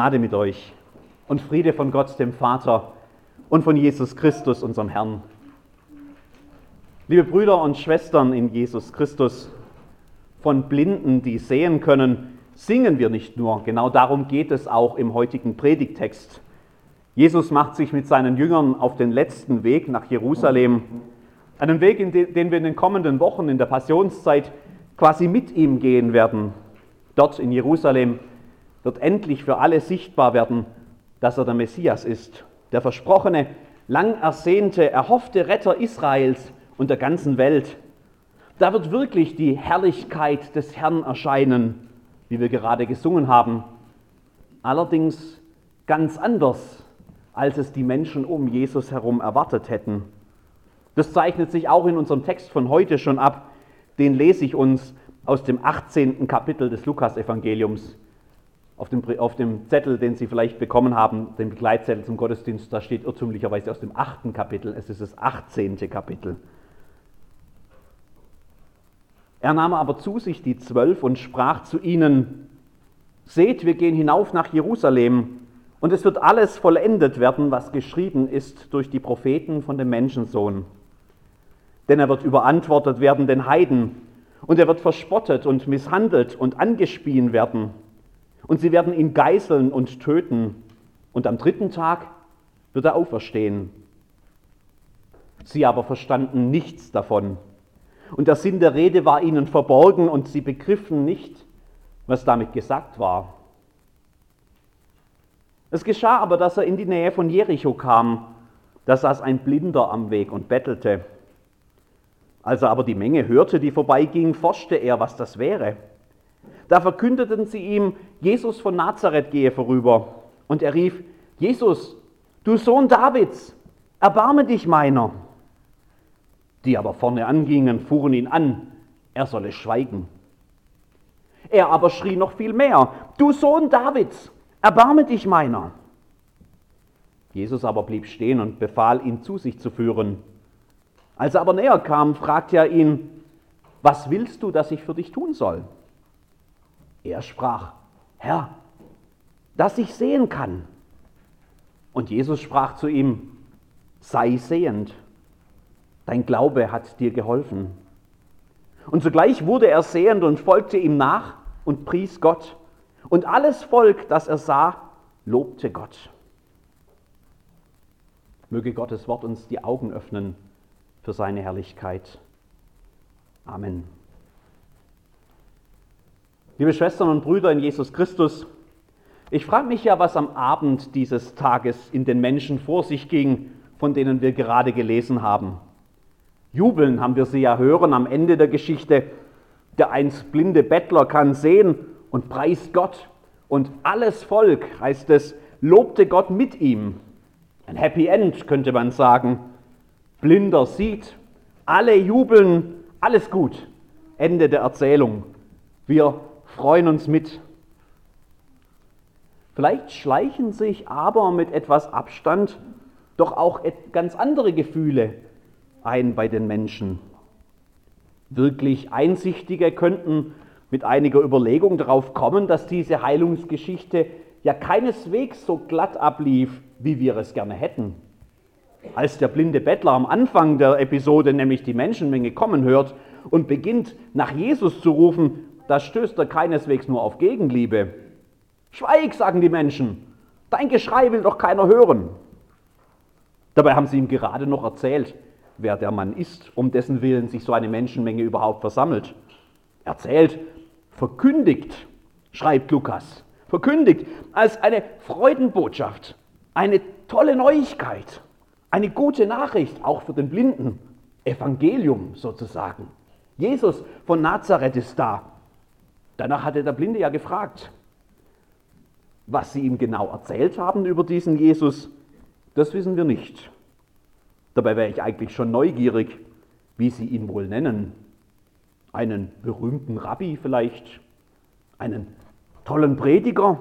Gnade mit euch und Friede von Gott, dem Vater und von Jesus Christus, unserem Herrn. Liebe Brüder und Schwestern in Jesus Christus, von Blinden, die sehen können, singen wir nicht nur. Genau darum geht es auch im heutigen Predigtext. Jesus macht sich mit seinen Jüngern auf den letzten Weg nach Jerusalem. Einen Weg, den wir in den kommenden Wochen in der Passionszeit quasi mit ihm gehen werden. Dort in Jerusalem wird endlich für alle sichtbar werden, dass er der Messias ist, der versprochene, lang ersehnte, erhoffte Retter Israels und der ganzen Welt. Da wird wirklich die Herrlichkeit des Herrn erscheinen, wie wir gerade gesungen haben. Allerdings ganz anders, als es die Menschen um Jesus herum erwartet hätten. Das zeichnet sich auch in unserem Text von heute schon ab. Den lese ich uns aus dem 18. Kapitel des Lukasevangeliums auf dem, auf dem Zettel, den Sie vielleicht bekommen haben, den Begleitzettel zum Gottesdienst, da steht irrtümlicherweise aus dem achten Kapitel, es ist das 18. Kapitel. Er nahm aber zu sich die Zwölf und sprach zu ihnen, Seht, wir gehen hinauf nach Jerusalem, und es wird alles vollendet werden, was geschrieben ist durch die Propheten von dem Menschensohn. Denn er wird überantwortet werden den Heiden, und er wird verspottet und misshandelt und angespien werden und sie werden ihn geißeln und töten. Und am dritten Tag wird er auferstehen. Sie aber verstanden nichts davon. Und der Sinn der Rede war ihnen verborgen und sie begriffen nicht, was damit gesagt war. Es geschah aber, dass er in die Nähe von Jericho kam. Da saß ein Blinder am Weg und bettelte. Als er aber die Menge hörte, die vorbeiging, forschte er, was das wäre. Da verkündeten sie ihm, Jesus von Nazareth gehe vorüber. Und er rief, Jesus, du Sohn Davids, erbarme dich meiner. Die aber vorne angingen, fuhren ihn an, er solle schweigen. Er aber schrie noch viel mehr, du Sohn Davids, erbarme dich meiner. Jesus aber blieb stehen und befahl, ihn zu sich zu führen. Als er aber näher kam, fragte er ihn, was willst du, dass ich für dich tun soll? Er sprach, Herr, dass ich sehen kann. Und Jesus sprach zu ihm, sei sehend, dein Glaube hat dir geholfen. Und sogleich wurde er sehend und folgte ihm nach und pries Gott. Und alles Volk, das er sah, lobte Gott. Möge Gottes Wort uns die Augen öffnen für seine Herrlichkeit. Amen. Liebe Schwestern und Brüder in Jesus Christus, ich frage mich ja, was am Abend dieses Tages in den Menschen vor sich ging, von denen wir gerade gelesen haben. Jubeln haben wir sie ja hören am Ende der Geschichte. Der einst blinde Bettler kann sehen und preist Gott. Und alles Volk, heißt es, lobte Gott mit ihm. Ein Happy End könnte man sagen. Blinder sieht, alle jubeln, alles gut. Ende der Erzählung. Wir freuen uns mit. Vielleicht schleichen sich aber mit etwas Abstand doch auch ganz andere Gefühle ein bei den Menschen. Wirklich Einsichtige könnten mit einiger Überlegung darauf kommen, dass diese Heilungsgeschichte ja keineswegs so glatt ablief, wie wir es gerne hätten. Als der blinde Bettler am Anfang der Episode nämlich die Menschenmenge kommen hört und beginnt nach Jesus zu rufen, da stößt er keineswegs nur auf Gegenliebe. Schweig, sagen die Menschen, dein Geschrei will doch keiner hören. Dabei haben sie ihm gerade noch erzählt, wer der Mann ist, um dessen Willen sich so eine Menschenmenge überhaupt versammelt. Erzählt, verkündigt, schreibt Lukas, verkündigt als eine Freudenbotschaft, eine tolle Neuigkeit, eine gute Nachricht, auch für den Blinden, Evangelium sozusagen. Jesus von Nazareth ist da, Danach hatte der Blinde ja gefragt. Was sie ihm genau erzählt haben über diesen Jesus, das wissen wir nicht. Dabei wäre ich eigentlich schon neugierig, wie sie ihn wohl nennen. Einen berühmten Rabbi vielleicht, einen tollen Prediger,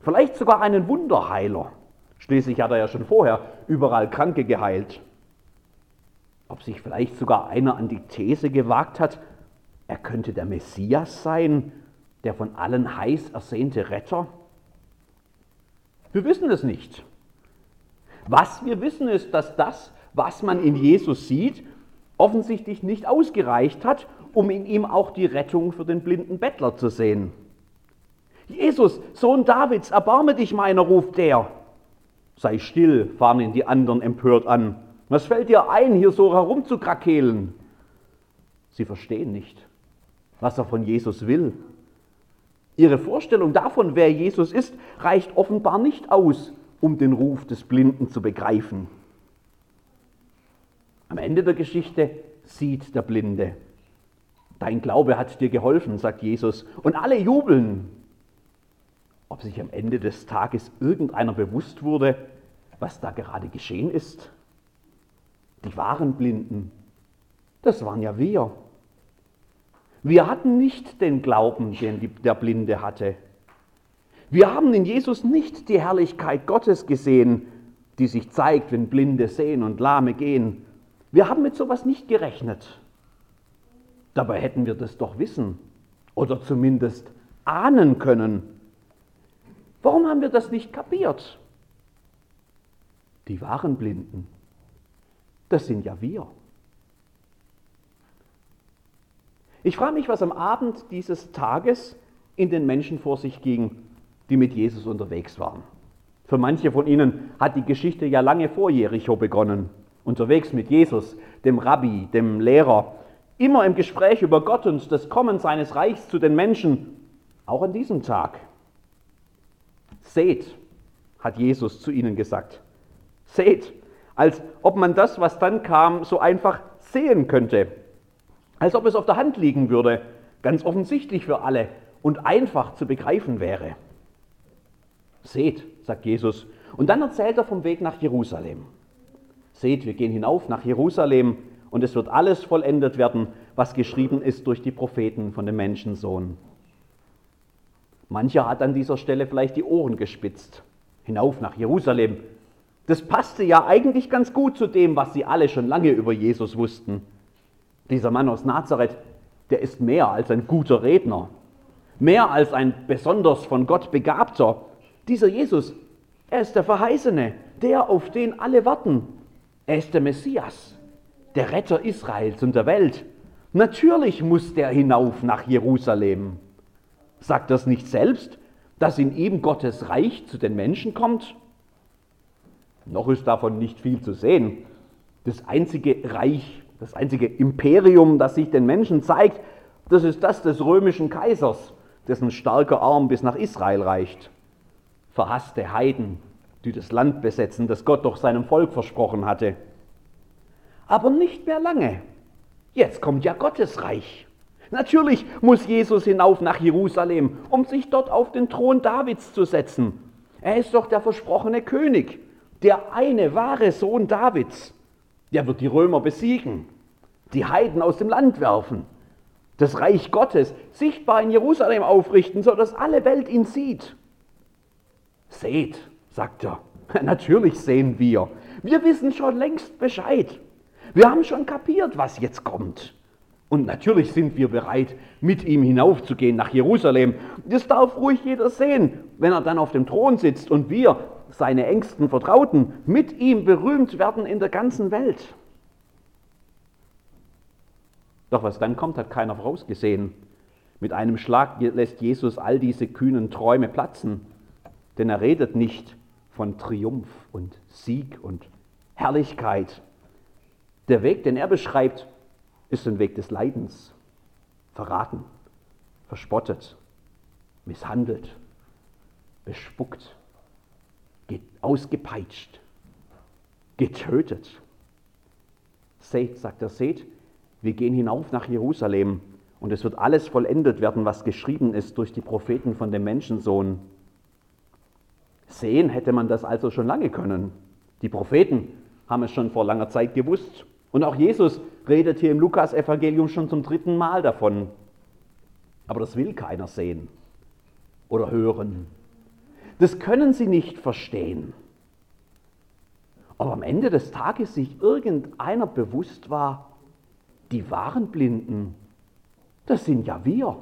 vielleicht sogar einen Wunderheiler. Schließlich hat er ja schon vorher überall Kranke geheilt. Ob sich vielleicht sogar einer an die These gewagt hat, er könnte der Messias sein, der von allen heiß ersehnte Retter. Wir wissen es nicht. Was wir wissen ist, dass das, was man in Jesus sieht, offensichtlich nicht ausgereicht hat, um in ihm auch die Rettung für den blinden Bettler zu sehen. Jesus, Sohn Davids, erbarme dich meiner, ruft der. Sei still, fahren ihn die anderen empört an. Was fällt dir ein, hier so herumzukrakehlen? Sie verstehen nicht, was er von Jesus will. Ihre Vorstellung davon, wer Jesus ist, reicht offenbar nicht aus, um den Ruf des Blinden zu begreifen. Am Ende der Geschichte sieht der Blinde. Dein Glaube hat dir geholfen, sagt Jesus, und alle jubeln. Ob sich am Ende des Tages irgendeiner bewusst wurde, was da gerade geschehen ist? Die wahren Blinden, das waren ja wir. Wir hatten nicht den Glauben, den der Blinde hatte. Wir haben in Jesus nicht die Herrlichkeit Gottes gesehen, die sich zeigt, wenn Blinde sehen und Lahme gehen. Wir haben mit sowas nicht gerechnet. Dabei hätten wir das doch wissen oder zumindest ahnen können. Warum haben wir das nicht kapiert? Die wahren Blinden, das sind ja wir. Ich frage mich, was am Abend dieses Tages in den Menschen vor sich ging, die mit Jesus unterwegs waren. Für manche von ihnen hat die Geschichte ja lange vor Jericho begonnen. Unterwegs mit Jesus, dem Rabbi, dem Lehrer, immer im Gespräch über Gott und das Kommen seines Reichs zu den Menschen, auch an diesem Tag. Seht, hat Jesus zu ihnen gesagt. Seht, als ob man das, was dann kam, so einfach sehen könnte. Als ob es auf der Hand liegen würde, ganz offensichtlich für alle und einfach zu begreifen wäre. Seht, sagt Jesus, und dann erzählt er vom Weg nach Jerusalem. Seht, wir gehen hinauf nach Jerusalem und es wird alles vollendet werden, was geschrieben ist durch die Propheten von dem Menschensohn. Mancher hat an dieser Stelle vielleicht die Ohren gespitzt. Hinauf nach Jerusalem. Das passte ja eigentlich ganz gut zu dem, was sie alle schon lange über Jesus wussten. Dieser Mann aus Nazareth, der ist mehr als ein guter Redner, mehr als ein besonders von Gott begabter. Dieser Jesus, er ist der Verheißene, der, auf den alle warten. Er ist der Messias, der Retter Israels und der Welt. Natürlich muss der hinauf nach Jerusalem. Sagt das nicht selbst, dass in ihm Gottes Reich zu den Menschen kommt? Noch ist davon nicht viel zu sehen. Das einzige Reich das einzige Imperium, das sich den Menschen zeigt, das ist das des römischen Kaisers, dessen starker Arm bis nach Israel reicht. Verhasste Heiden, die das Land besetzen, das Gott doch seinem Volk versprochen hatte. Aber nicht mehr lange. Jetzt kommt ja Gottes Reich. Natürlich muss Jesus hinauf nach Jerusalem, um sich dort auf den Thron Davids zu setzen. Er ist doch der versprochene König, der eine wahre Sohn Davids. Der wird die Römer besiegen, die Heiden aus dem Land werfen, das Reich Gottes sichtbar in Jerusalem aufrichten, sodass alle Welt ihn sieht. Seht, sagt er. Natürlich sehen wir. Wir wissen schon längst Bescheid. Wir haben schon kapiert, was jetzt kommt. Und natürlich sind wir bereit, mit ihm hinaufzugehen nach Jerusalem. Das darf ruhig jeder sehen, wenn er dann auf dem Thron sitzt und wir seine engsten Vertrauten mit ihm berühmt werden in der ganzen Welt. Doch was dann kommt, hat keiner vorausgesehen. Mit einem Schlag lässt Jesus all diese kühnen Träume platzen, denn er redet nicht von Triumph und Sieg und Herrlichkeit. Der Weg, den er beschreibt, ist ein Weg des Leidens, verraten, verspottet, misshandelt, bespuckt, ausgepeitscht, getötet. Seht, sagt er, seht, wir gehen hinauf nach Jerusalem und es wird alles vollendet werden, was geschrieben ist durch die Propheten von dem Menschensohn. Sehen hätte man das also schon lange können. Die Propheten haben es schon vor langer Zeit gewusst. Und auch Jesus redet hier im Lukas-Evangelium schon zum dritten Mal davon. Aber das will keiner sehen oder hören. Das können sie nicht verstehen. Aber am Ende des Tages sich irgendeiner bewusst war, die wahren Blinden, das sind ja wir.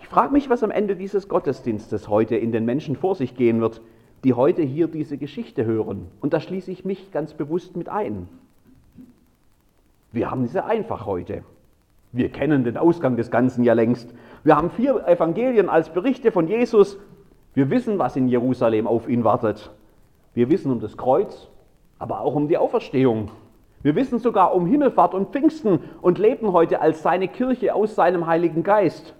Ich frage mich, was am Ende dieses Gottesdienstes heute in den Menschen vor sich gehen wird, die heute hier diese Geschichte hören. Und da schließe ich mich ganz bewusst mit ein. Wir haben es ja einfach heute. Wir kennen den Ausgang des Ganzen ja längst. Wir haben vier Evangelien als Berichte von Jesus. Wir wissen, was in Jerusalem auf ihn wartet. Wir wissen um das Kreuz, aber auch um die Auferstehung. Wir wissen sogar um Himmelfahrt und Pfingsten und leben heute als seine Kirche aus seinem Heiligen Geist.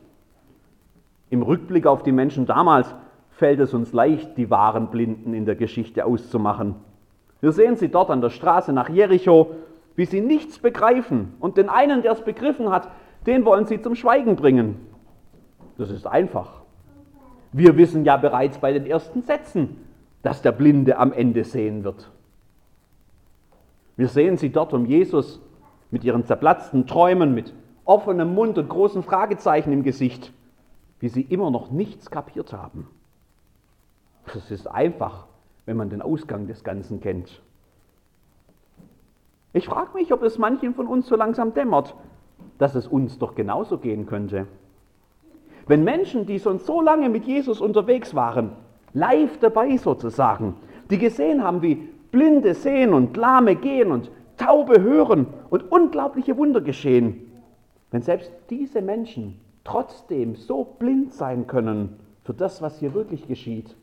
Im Rückblick auf die Menschen damals fällt es uns leicht, die wahren Blinden in der Geschichte auszumachen. Wir sehen sie dort an der Straße nach Jericho, wie sie nichts begreifen. Und den einen, der es begriffen hat, den wollen sie zum Schweigen bringen. Das ist einfach. Wir wissen ja bereits bei den ersten Sätzen, dass der Blinde am Ende sehen wird. Wir sehen sie dort um Jesus mit ihren zerplatzten Träumen, mit offenem Mund und großen Fragezeichen im Gesicht, wie sie immer noch nichts kapiert haben. Das ist einfach, wenn man den Ausgang des Ganzen kennt. Ich frage mich, ob es manchen von uns so langsam dämmert, dass es uns doch genauso gehen könnte. Wenn Menschen, die schon so lange mit Jesus unterwegs waren, live dabei sozusagen, die gesehen haben, wie Blinde sehen und Lahme gehen und Taube hören und unglaubliche Wunder geschehen, wenn selbst diese Menschen trotzdem so blind sein können für das, was hier wirklich geschieht,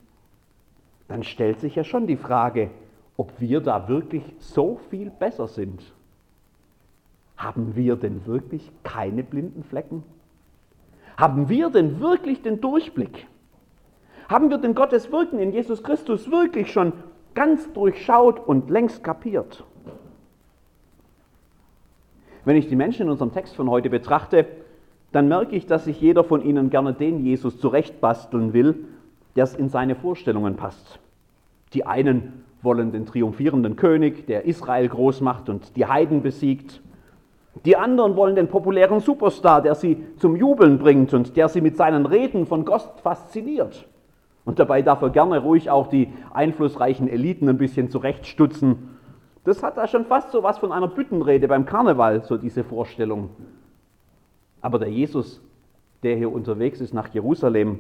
dann stellt sich ja schon die Frage, ob wir da wirklich so viel besser sind. Haben wir denn wirklich keine blinden Flecken? Haben wir denn wirklich den Durchblick? Haben wir denn Gottes Wirken in Jesus Christus wirklich schon ganz durchschaut und längst kapiert? Wenn ich die Menschen in unserem Text von heute betrachte, dann merke ich, dass sich jeder von ihnen gerne den Jesus zurechtbasteln will, der es in seine Vorstellungen passt. Die einen wollen den triumphierenden König, der Israel groß macht und die Heiden besiegt. Die anderen wollen den populären Superstar, der sie zum Jubeln bringt und der sie mit seinen Reden von Gott fasziniert. Und dabei darf er gerne ruhig auch die einflussreichen Eliten ein bisschen zurechtstutzen. Das hat da schon fast so was von einer Büttenrede beim Karneval, so diese Vorstellung. Aber der Jesus, der hier unterwegs ist nach Jerusalem,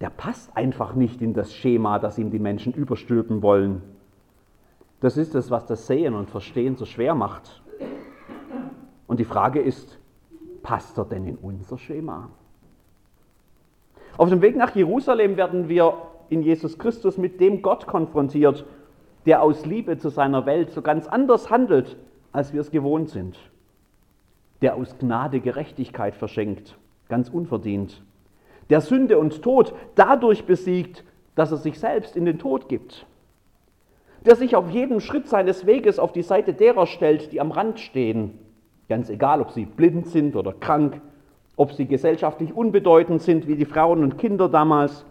der passt einfach nicht in das Schema, das ihm die Menschen überstülpen wollen. Das ist es, was das Sehen und Verstehen so schwer macht. Und die Frage ist, passt er denn in unser Schema? Auf dem Weg nach Jerusalem werden wir in Jesus Christus mit dem Gott konfrontiert, der aus Liebe zu seiner Welt so ganz anders handelt, als wir es gewohnt sind. Der aus Gnade Gerechtigkeit verschenkt, ganz unverdient der Sünde und Tod dadurch besiegt, dass er sich selbst in den Tod gibt. Der sich auf jedem Schritt seines Weges auf die Seite derer stellt, die am Rand stehen. Ganz egal, ob sie blind sind oder krank, ob sie gesellschaftlich unbedeutend sind wie die Frauen und Kinder damals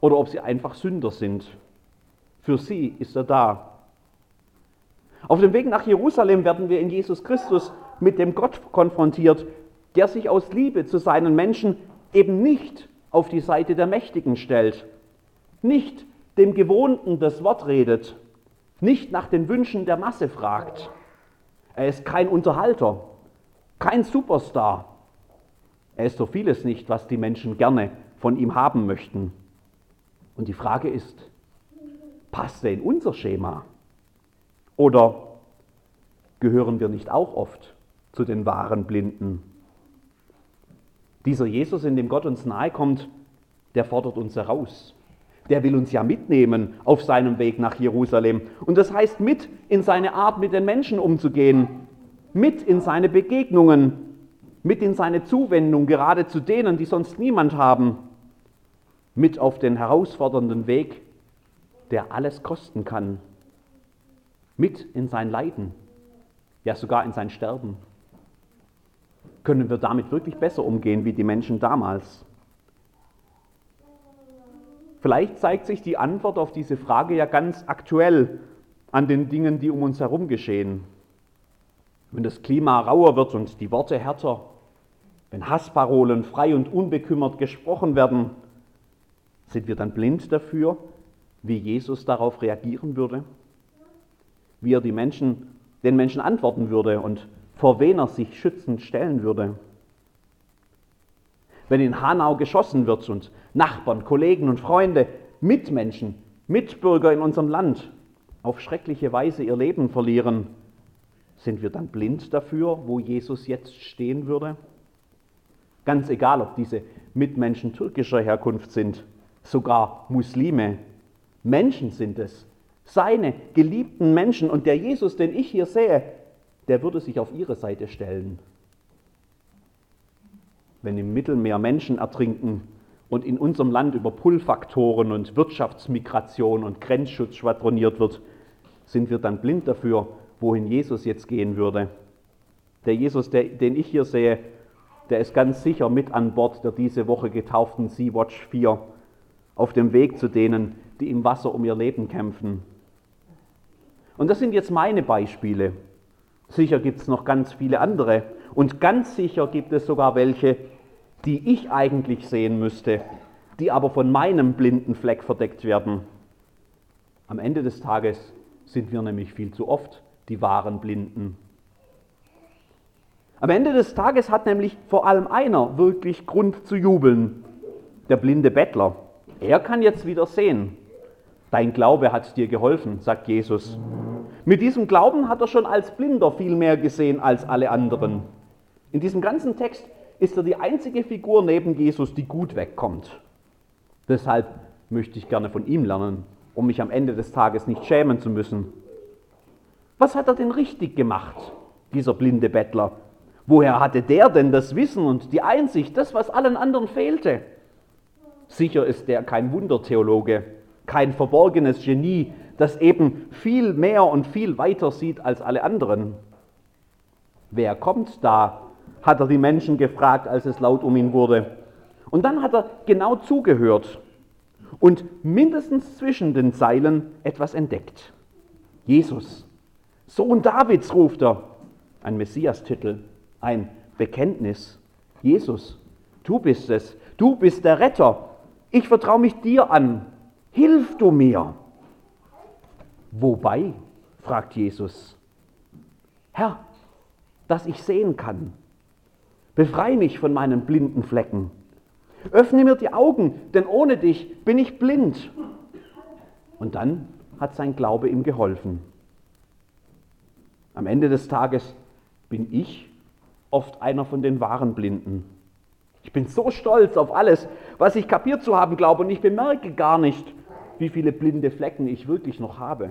oder ob sie einfach Sünder sind. Für sie ist er da. Auf dem Weg nach Jerusalem werden wir in Jesus Christus mit dem Gott konfrontiert, der sich aus Liebe zu seinen Menschen eben nicht auf die Seite der Mächtigen stellt, nicht dem Gewohnten das Wort redet, nicht nach den Wünschen der Masse fragt. Er ist kein Unterhalter, kein Superstar. Er ist so vieles nicht, was die Menschen gerne von ihm haben möchten. Und die Frage ist, passt er in unser Schema? Oder gehören wir nicht auch oft zu den wahren Blinden? Dieser Jesus, in dem Gott uns nahe kommt, der fordert uns heraus. Der will uns ja mitnehmen auf seinem Weg nach Jerusalem. Und das heißt, mit in seine Art, mit den Menschen umzugehen, mit in seine Begegnungen, mit in seine Zuwendung, gerade zu denen, die sonst niemand haben, mit auf den herausfordernden Weg, der alles kosten kann, mit in sein Leiden, ja sogar in sein Sterben können wir damit wirklich besser umgehen wie die Menschen damals? Vielleicht zeigt sich die Antwort auf diese Frage ja ganz aktuell an den Dingen, die um uns herum geschehen. Wenn das Klima rauer wird und die Worte härter, wenn Hassparolen frei und unbekümmert gesprochen werden, sind wir dann blind dafür, wie Jesus darauf reagieren würde? Wie er die Menschen, den Menschen antworten würde und vor wen er sich schützend stellen würde. Wenn in Hanau geschossen wird und Nachbarn, Kollegen und Freunde, Mitmenschen, Mitbürger in unserem Land auf schreckliche Weise ihr Leben verlieren, sind wir dann blind dafür, wo Jesus jetzt stehen würde? Ganz egal, ob diese Mitmenschen türkischer Herkunft sind, sogar Muslime. Menschen sind es, seine geliebten Menschen. Und der Jesus, den ich hier sehe, der würde sich auf ihre Seite stellen. Wenn im Mittelmeer Menschen ertrinken und in unserem Land über Pull-Faktoren und Wirtschaftsmigration und Grenzschutz schwadroniert wird, sind wir dann blind dafür, wohin Jesus jetzt gehen würde. Der Jesus, der, den ich hier sehe, der ist ganz sicher mit an Bord der diese Woche getauften Sea-Watch 4 auf dem Weg zu denen, die im Wasser um ihr Leben kämpfen. Und das sind jetzt meine Beispiele. Sicher gibt es noch ganz viele andere. Und ganz sicher gibt es sogar welche, die ich eigentlich sehen müsste, die aber von meinem blinden Fleck verdeckt werden. Am Ende des Tages sind wir nämlich viel zu oft die wahren Blinden. Am Ende des Tages hat nämlich vor allem einer wirklich Grund zu jubeln, der blinde Bettler. Er kann jetzt wieder sehen. Dein Glaube hat dir geholfen, sagt Jesus. Mit diesem Glauben hat er schon als Blinder viel mehr gesehen als alle anderen. In diesem ganzen Text ist er die einzige Figur neben Jesus, die gut wegkommt. Deshalb möchte ich gerne von ihm lernen, um mich am Ende des Tages nicht schämen zu müssen. Was hat er denn richtig gemacht, dieser blinde Bettler? Woher hatte der denn das Wissen und die Einsicht, das, was allen anderen fehlte? Sicher ist der kein Wundertheologe, kein verborgenes Genie, das eben viel mehr und viel weiter sieht als alle anderen. Wer kommt da? Hat er die Menschen gefragt, als es laut um ihn wurde. Und dann hat er genau zugehört und mindestens zwischen den Zeilen etwas entdeckt. Jesus, Sohn Davids, ruft er. Ein Messias-Titel, ein Bekenntnis. Jesus, du bist es, du bist der Retter. Ich vertraue mich dir an. Hilf du mir. Wobei? fragt Jesus. Herr, dass ich sehen kann. Befreie mich von meinen blinden Flecken. Öffne mir die Augen, denn ohne dich bin ich blind. Und dann hat sein Glaube ihm geholfen. Am Ende des Tages bin ich oft einer von den wahren Blinden. Ich bin so stolz auf alles, was ich kapiert zu haben glaube, und ich bemerke gar nicht, wie viele blinde Flecken ich wirklich noch habe.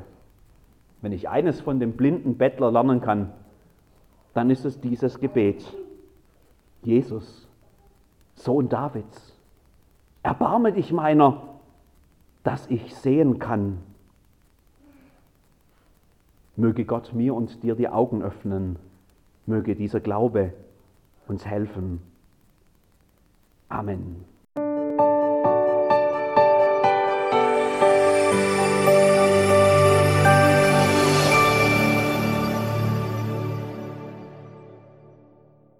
Wenn ich eines von dem blinden Bettler lernen kann, dann ist es dieses Gebet. Jesus, Sohn Davids, erbarme dich meiner, dass ich sehen kann. Möge Gott mir und dir die Augen öffnen, möge dieser Glaube uns helfen. Amen.